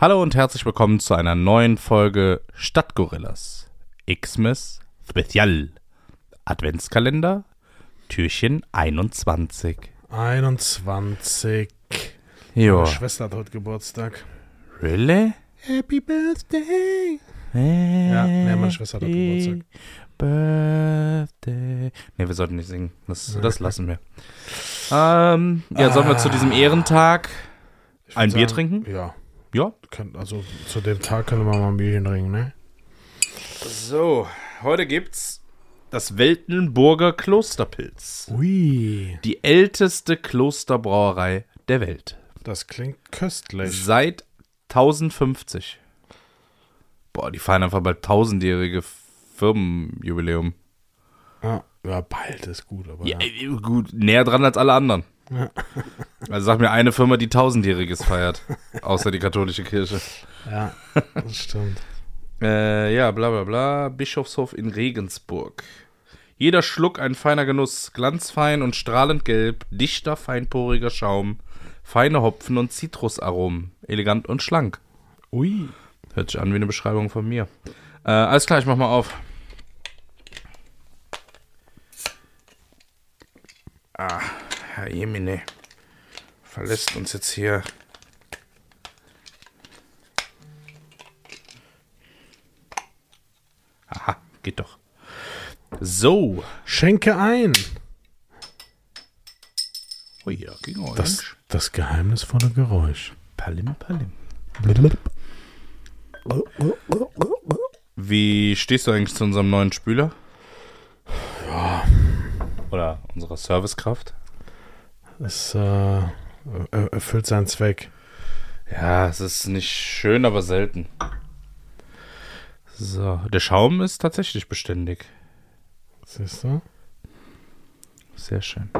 Hallo und herzlich willkommen zu einer neuen Folge Stadtgorillas. Xmas Spezial. Adventskalender, Türchen 21. 21. Jo. Meine Schwester hat heute Geburtstag. Really? Happy Birthday. Ja, nee, meine Schwester hat heute Geburtstag. Birthday. Nee, wir sollten nicht singen. Das, das lassen wir. Ähm, ja, sollen wir zu diesem Ehrentag ein Bier sagen, trinken? Ja. Ja. Also zu dem Tag können wir mal ein Bierchen trinken, ne? So, heute gibt's das Weltenburger Klosterpilz. Ui. Die älteste Klosterbrauerei der Welt. Das klingt köstlich. Seit 1050. Boah, die feiern einfach bald tausendjährige Firmenjubiläum. Ja, ja, bald ist gut, aber Ja, ja. äh, gut, näher dran als alle anderen. Also sag mir eine Firma, die tausendjähriges feiert. außer die katholische Kirche. Ja, das stimmt. Äh, ja, bla bla bla. Bischofshof in Regensburg. Jeder Schluck ein feiner Genuss, glanzfein und strahlend gelb, dichter, feinporiger Schaum, feine Hopfen und Zitrusaromen, elegant und schlank. Ui. Hört sich an wie eine Beschreibung von mir. Äh, alles klar, ich mach mal auf. Ah, Herr Jemine. Verlässt uns jetzt hier. Aha, geht doch. So. Schenke ein. Oh ja, ging auch. Das, das geheimnisvolle Geräusch. Palim, palim. Wie stehst du eigentlich zu unserem neuen Spüler? Ja. Oder unserer Servicekraft? Es äh, er- erfüllt seinen Zweck. Ja, es ist nicht schön, aber selten. So, der Schaum ist tatsächlich beständig. Siehst du? Sehr schön.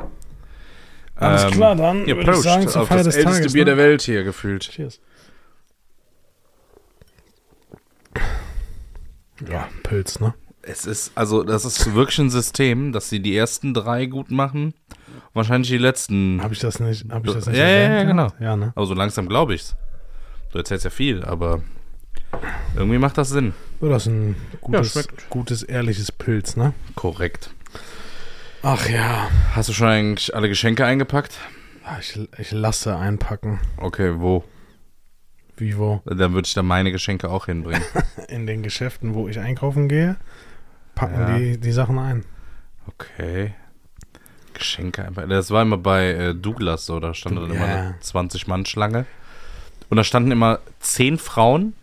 Alles Ähm, klar, dann Ihr würde ich sagen, zur auf Feier das des älteste Tages. Bier ne? der Welt hier gefühlt. Cheers. Ja, Pilz, ne? Es ist, also, das ist wirklich ein System, dass sie die ersten drei gut machen. Wahrscheinlich die letzten. Habe ich das nicht, hab ich das nicht Ja, ja, ja, genau. Ja, ne? Aber so langsam glaube ich's. Du erzählst ja viel, aber irgendwie macht das Sinn. Ja, das ist ein gutes, schmeckt. gutes, ehrliches Pilz, ne? Korrekt. Ach ja. Hast du schon eigentlich alle Geschenke eingepackt? Ah, Ich, ich lasse einpacken. Okay, wo? Wie wo? Dann würde ich da meine Geschenke auch hinbringen. In den Geschäften, wo ich einkaufen gehe, packen Ja. die, die Sachen ein. Okay. Geschenke einfach. Das war immer bei äh, Douglas so, da stand dann immer ja. eine 20-Mann-Schlange. Und da standen immer 10 Frauen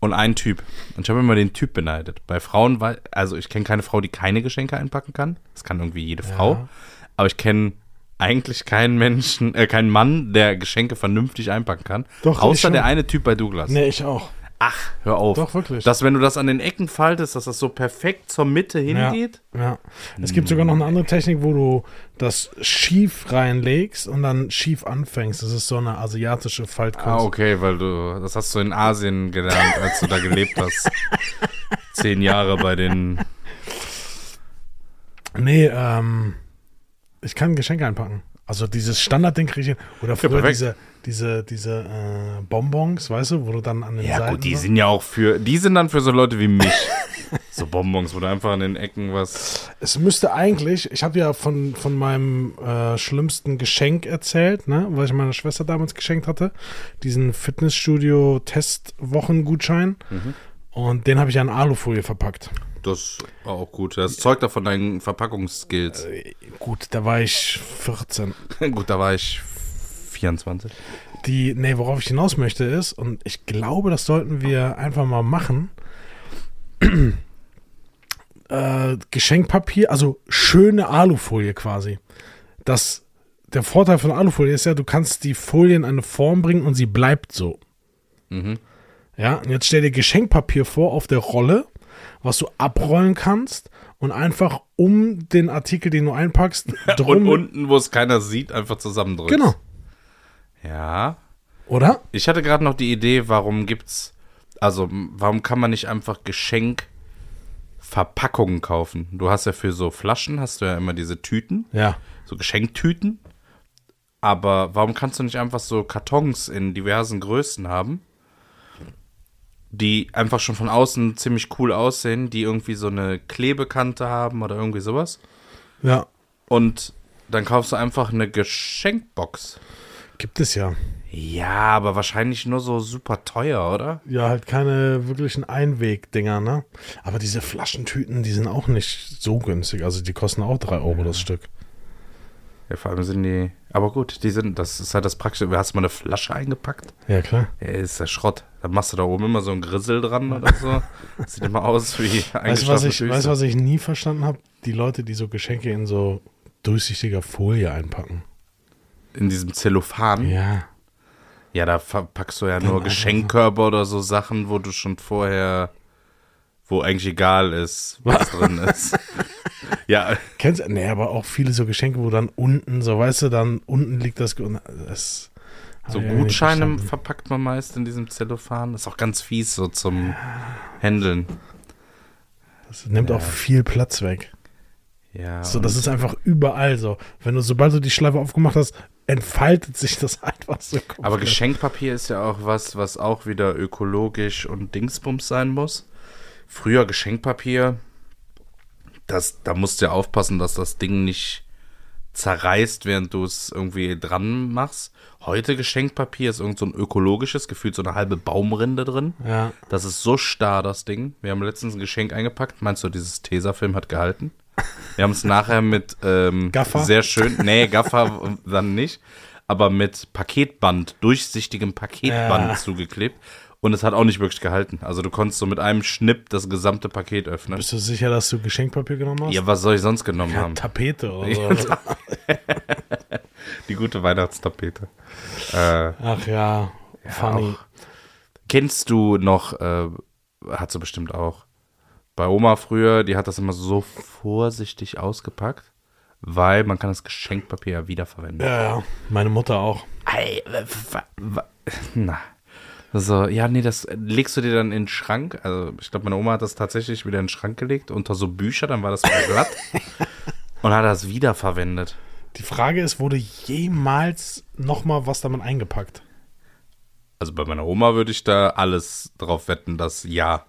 und ein Typ. Und ich habe immer den Typ beneidet. Bei Frauen war, also ich kenne keine Frau, die keine Geschenke einpacken kann. Das kann irgendwie jede Frau. Ja. Aber ich kenne eigentlich keinen Menschen, äh, keinen Mann, der Geschenke vernünftig einpacken kann. Doch, außer der eine Typ bei Douglas. Nee, ich auch. Ach, hör auf. Doch, wirklich. Dass, wenn du das an den Ecken faltest, dass das so perfekt zur Mitte hingeht. Ja. Es gibt sogar noch eine andere Technik, wo du das schief reinlegst und dann schief anfängst. Das ist so eine asiatische Faltkunst. Ah, okay, weil du, das hast du in Asien gelernt, als du da gelebt hast. Zehn Jahre bei den. Nee, ähm, ich kann Geschenke einpacken. Also dieses Standardding kriege ich. Oder früher perfekt. diese, diese, diese äh, Bonbons, weißt du, wo du dann an den Ja, Seiten gut, die so- sind ja auch für. Die sind dann für so Leute wie mich. so Bonbons, wo du einfach an den Ecken was. Es müsste eigentlich, ich habe ja von, von meinem äh, schlimmsten Geschenk erzählt, ne, was ich meiner Schwester damals geschenkt hatte. Diesen Fitnessstudio-Testwochengutschein. Mhm. Und den habe ich ja in Alufolie verpackt. Das war auch gut. Das zeugt davon deinen Verpackungsskills. Äh, Gut, da war ich 14. gut, da war ich 24. Die, nee, worauf ich hinaus möchte ist, und ich glaube, das sollten wir einfach mal machen. äh, Geschenkpapier, also schöne Alufolie quasi. Das, der Vorteil von Alufolie ist ja, du kannst die Folie in eine Form bringen und sie bleibt so. Mhm. Ja, und jetzt stell dir Geschenkpapier vor auf der Rolle, was du abrollen kannst und einfach um den Artikel, den du einpackst, Und unten, wo es keiner sieht, einfach zusammendrückst. Genau. Ja. Oder? Ich hatte gerade noch die Idee, warum gibt's, also warum kann man nicht einfach Geschenkverpackungen kaufen? Du hast ja für so Flaschen, hast du ja immer diese Tüten, Ja. so Geschenktüten. Aber warum kannst du nicht einfach so Kartons in diversen Größen haben, die einfach schon von außen ziemlich cool aussehen, die irgendwie so eine Klebekante haben oder irgendwie sowas? Ja, Und dann kaufst du einfach eine Geschenkbox. gibt es ja. Ja, aber wahrscheinlich nur so super teuer, oder? Ja, halt keine wirklichen Einwegdinger, ne? Aber diese Flaschentüten, die sind auch nicht so günstig. Also die kosten auch 3 Euro das Stück. Ja, vor allem sind die. Aber gut, die sind, das ist halt das Praktische. Hast du mal eine Flasche eingepackt? Ja, klar. Ja, ist der Schrott. Dann machst du da oben immer so einen Grissel dran oder so. Sieht immer aus wie Weißt du, was ich, Füße. weißt, du, was ich nie verstanden habe? Die Leute, die so Geschenke in so durchsichtiger Folie einpacken. In diesem Zellophan. Ja, Ja. da verpackst du ja Dann nur Geschenkkörper oder so Sachen, wo du schon vorher, wo eigentlich egal ist, was drin ist. Ja, Kennst du? Nee, aber auch viele so Geschenke, wo dann unten, so weißt du, dann unten liegt das. Das so Gutscheine verpackt man meist in diesem Zellophan. Das ist auch ganz fies so zum Händeln. Das nimmt auch viel Platz weg. Ja. So, das ist einfach überall so. Wenn du, sobald du die Schleife aufgemacht hast, entfaltet sich das einfach so. Aber komplett. Geschenkpapier ist ja auch was, was auch wieder ökologisch und Dingsbums sein muss. Früher Geschenkpapier, das, da musst du ja aufpassen, dass das Ding nicht zerreißt, während du es irgendwie dran machst. Heute Geschenkpapier ist irgend so ein ökologisches, gefühlt so eine halbe Baumrinde drin. Ja. Das ist so starr, das Ding. Wir haben letztens ein Geschenk eingepackt. Meinst du, dieses Tesafilm hat gehalten? Wir haben es nachher mit ähm, Gaffer? sehr schön, nee, Gaffer dann nicht, aber mit Paketband, durchsichtigem Paketband Ja. zugeklebt. Und es hat auch nicht wirklich gehalten. Also du konntest so mit einem Schnipp das gesamte Paket öffnen. Bist du sicher, dass du Geschenkpapier genommen hast? Ja, was soll ich sonst genommen Ja, haben? Tapete oder so. Die gute Weihnachtstapete. Äh, Ach ja, funny. Kennst du noch, äh, hat sie bestimmt auch, bei Oma früher, die hat das immer so vorsichtig ausgepackt, weil man kann das Geschenkpapier ja wiederverwenden. Ja, ja, meine Mutter auch. Ei, wa- Na. So, ja, nee, das legst du dir dann in den Schrank. Also, ich glaube, meine Oma hat das tatsächlich wieder in den Schrank gelegt, unter so Bücher, dann war das wieder glatt. und hat das wiederverwendet. Die Frage ist, wurde jemals nochmal was damit eingepackt? Also, bei meiner Oma würde ich da alles drauf wetten, dass ja.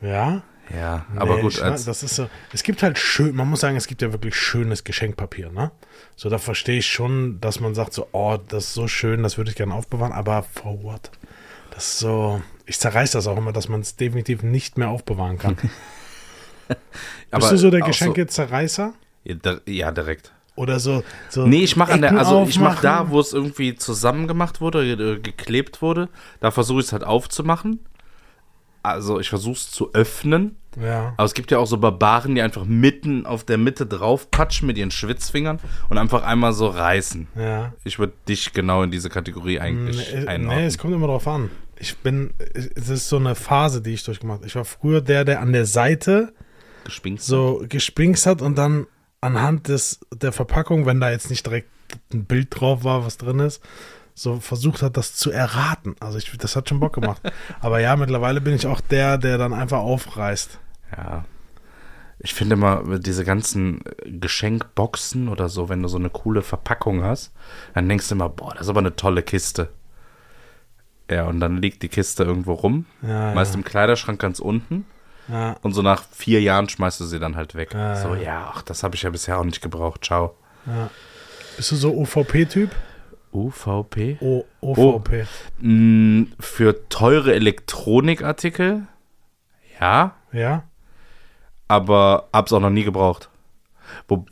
Ja? Ja, aber Nee, gut, ich- als, das ist so. Es gibt halt schön, man muss sagen, es gibt ja wirklich schönes Geschenkpapier, ne? So, da verstehe ich schon, dass man sagt so, oh, das ist so schön, das würde ich gerne aufbewahren, aber for what? Das ist so, ich zerreiß das auch immer, dass man es definitiv nicht mehr aufbewahren kann. Bist du so der Geschenkezerreißer? ja, di- ja, direkt. Oder so, so Nee, ich mache an der, Ecken also ich mache da, wo es irgendwie zusammen gemacht wurde, äh, geklebt wurde, da versuche ich es halt aufzumachen. Also ich versuche es zu öffnen. Ja. Aber es gibt ja auch so Barbaren, die einfach mitten auf der Mitte drauf patschen mit ihren Schwitzfingern und einfach einmal so reißen. Ja. Ich würde dich genau in diese Kategorie eigentlich Nee, nee, einordnen. es kommt immer drauf an. Ich bin, es ist so eine Phase, die ich durchgemacht habe. Ich war früher der, der an der Seite Gespinkt. so gespinkst hat und dann anhand des, der Verpackung, wenn da jetzt nicht direkt ein Bild drauf war, was drin ist, so versucht hat, das zu erraten. Also ich, das hat schon Bock gemacht. Aber ja, mittlerweile bin ich auch der, der dann einfach aufreißt. Ja. Ich finde immer, diese ganzen Geschenkboxen oder so, wenn du so eine coole Verpackung hast, dann denkst du immer, boah, das ist aber eine tolle Kiste. Ja, und dann liegt die Kiste irgendwo rum, Ja, meist ja. im Kleiderschrank ganz unten. Ja, Und so nach vier Jahren schmeißt du sie dann halt weg. Ja, so, ja. ach, das habe ich ja bisher auch nicht gebraucht. Ciao. ja. Bist du so OVP-Typ? UVP? O OVP. Mm, für teure Elektronikartikel, ja, Ja? aber hab's auch noch nie gebraucht. Wo,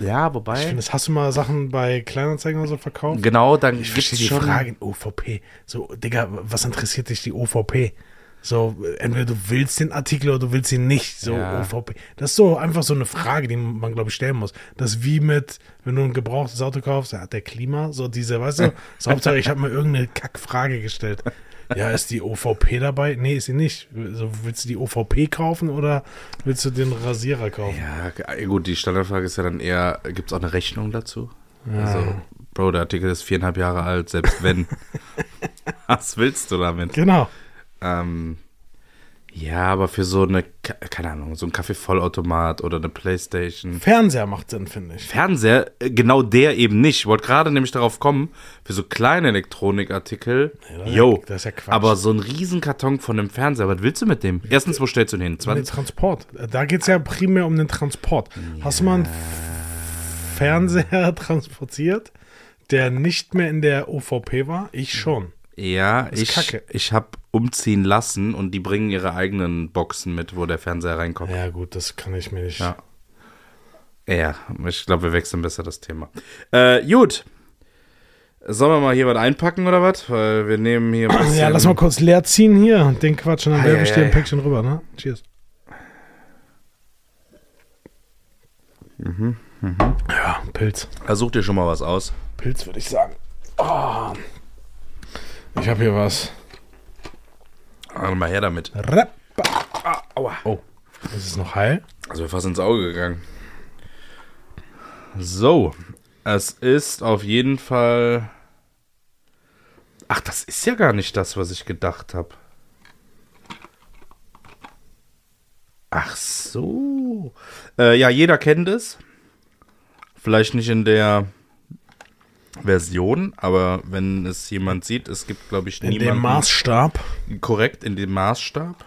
ja, Ich wobei. finde, das hast du mal Sachen bei Kleinanzeigen oder so verkauft? Genau, dann Ich gibt's verstehe die schon. Frage, OVP. So, Digga, was interessiert dich die OVP? So, entweder du willst den Artikel oder du willst ihn nicht. So, Ja. OVP. Das ist so einfach so eine Frage, die man, glaube ich, stellen muss. Das ist wie mit, wenn du ein gebrauchtes Auto kaufst, ja, hat der Klima? So diese, weißt du, so Hauptsache, ich habe mir irgendeine Kackfrage gestellt. Ja, ist die OVP dabei? Nee, ist sie nicht. So, willst du die OVP kaufen oder willst du den Rasierer kaufen? Ja, gut, die Standardfrage ist ja dann eher, gibt's auch eine Rechnung dazu? Also, Bro, der Artikel ist viereinhalb Jahre alt, selbst wenn. Was willst du damit? Genau. Ähm, Ja, aber für so eine, keine Ahnung, so ein Kaffeevollautomat oder eine Playstation. Fernseher macht Sinn, finde ich. Fernseher, äh, genau der eben nicht. Ich wollte gerade nämlich darauf kommen, für so kleine Elektronikartikel. ist yo, ja- das ist ja Quatsch. aber so ein Riesenkarton von einem Fernseher, was willst du mit dem? Erstens, wo stellst du den hin? Um den 20? Transport. Da geht es ja primär um den Transport. Hast du mal einen Fernseher transportiert, der nicht mehr in der OVP war? Ich schon. Ja, ist ich, Kacke. ich habe umziehen lassen und die bringen ihre eigenen Boxen mit, wo der Fernseher reinkommt. Ja, gut, das kann ich mir nicht. Ja. Ja, ich glaube, wir wechseln besser das Thema. Äh, gut. Sollen wir mal hier was einpacken oder was? Weil wir nehmen hier. ein Ja, lass mal kurz leer ziehen hier. Den Quatsch und dann werfe ich dir ein ei. Päckchen rüber, ne? Cheers. Mhm, Ja, Pilz. Da such dir schon mal was aus. Pilz würde ich sagen. Oh. Ich habe hier was. Warte mal her damit. Ah, aua. Oh, ist es noch heil? Also fast ins Auge gegangen. So, es ist auf jeden Fall. Ach, das ist ja gar nicht das, was ich gedacht habe. Ach so. Äh, ja, jeder kennt es. Vielleicht nicht in der Version, aber wenn es jemand sieht, es gibt, glaube ich, In dem niemanden Maßstab. korrekt in dem Maßstab.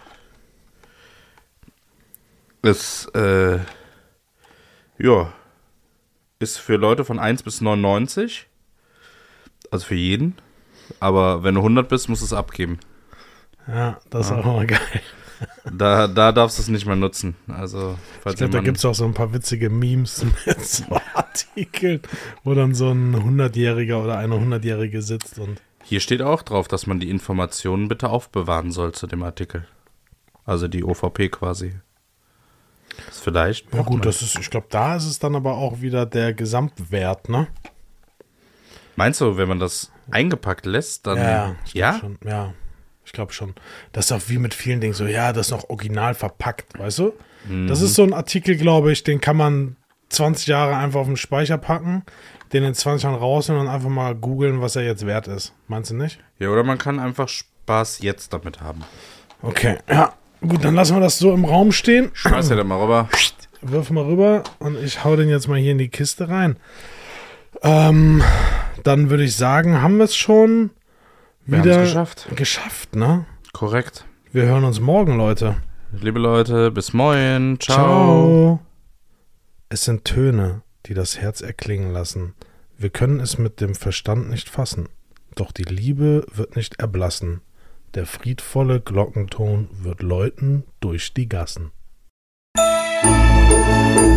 Es, äh, ja, ist für Leute von 1 bis 99. Also für jeden. Aber wenn du 100 bist, musst du es abgeben. Ja, das ist auch mal geil. Da, da darfst du es nicht mehr nutzen. Also, Ich glaube, da gibt es auch so ein paar witzige Memes mit so Artikeln, wo dann so ein 100-Jähriger oder eine 100-Jährige sitzt und. Hier steht auch drauf, dass man die Informationen bitte aufbewahren soll zu dem Artikel. Also die OVP quasi. Das vielleicht. Ja, gut, das ist, ich glaube, da ist es dann aber auch wieder der Gesamtwert, ne? Meinst du, wenn man das eingepackt lässt, dann. glaub ja? Schon, ja, glaube schon. Das ist auch wie mit vielen Dingen so, ja, das ist noch original verpackt, weißt du? Das ist so ein Artikel, glaube ich, den kann man 20 Jahre einfach auf den Speicher packen, den in 20 Jahren rausnehmen und einfach mal googeln, was er jetzt wert ist. Meinst du nicht? Ja, oder man kann einfach Spaß jetzt damit haben. Okay, ja. Gut, dann lassen wir das so im Raum stehen. Schmeiß ja dann mal rüber. Wirf mal rüber und ich hau den jetzt mal hier in die Kiste rein. Ähm, dann würde ich sagen, haben wir es schon Wir wieder geschafft. geschafft, ne? Korrekt. Wir hören uns morgen, Leute. Liebe Leute, bis morgen. Ciao. Ciao. Es sind Töne, die das Herz erklingen lassen. Wir können es mit dem Verstand nicht fassen. Doch die Liebe wird nicht erblassen. Der friedvolle Glockenton wird läuten durch die Gassen. Musik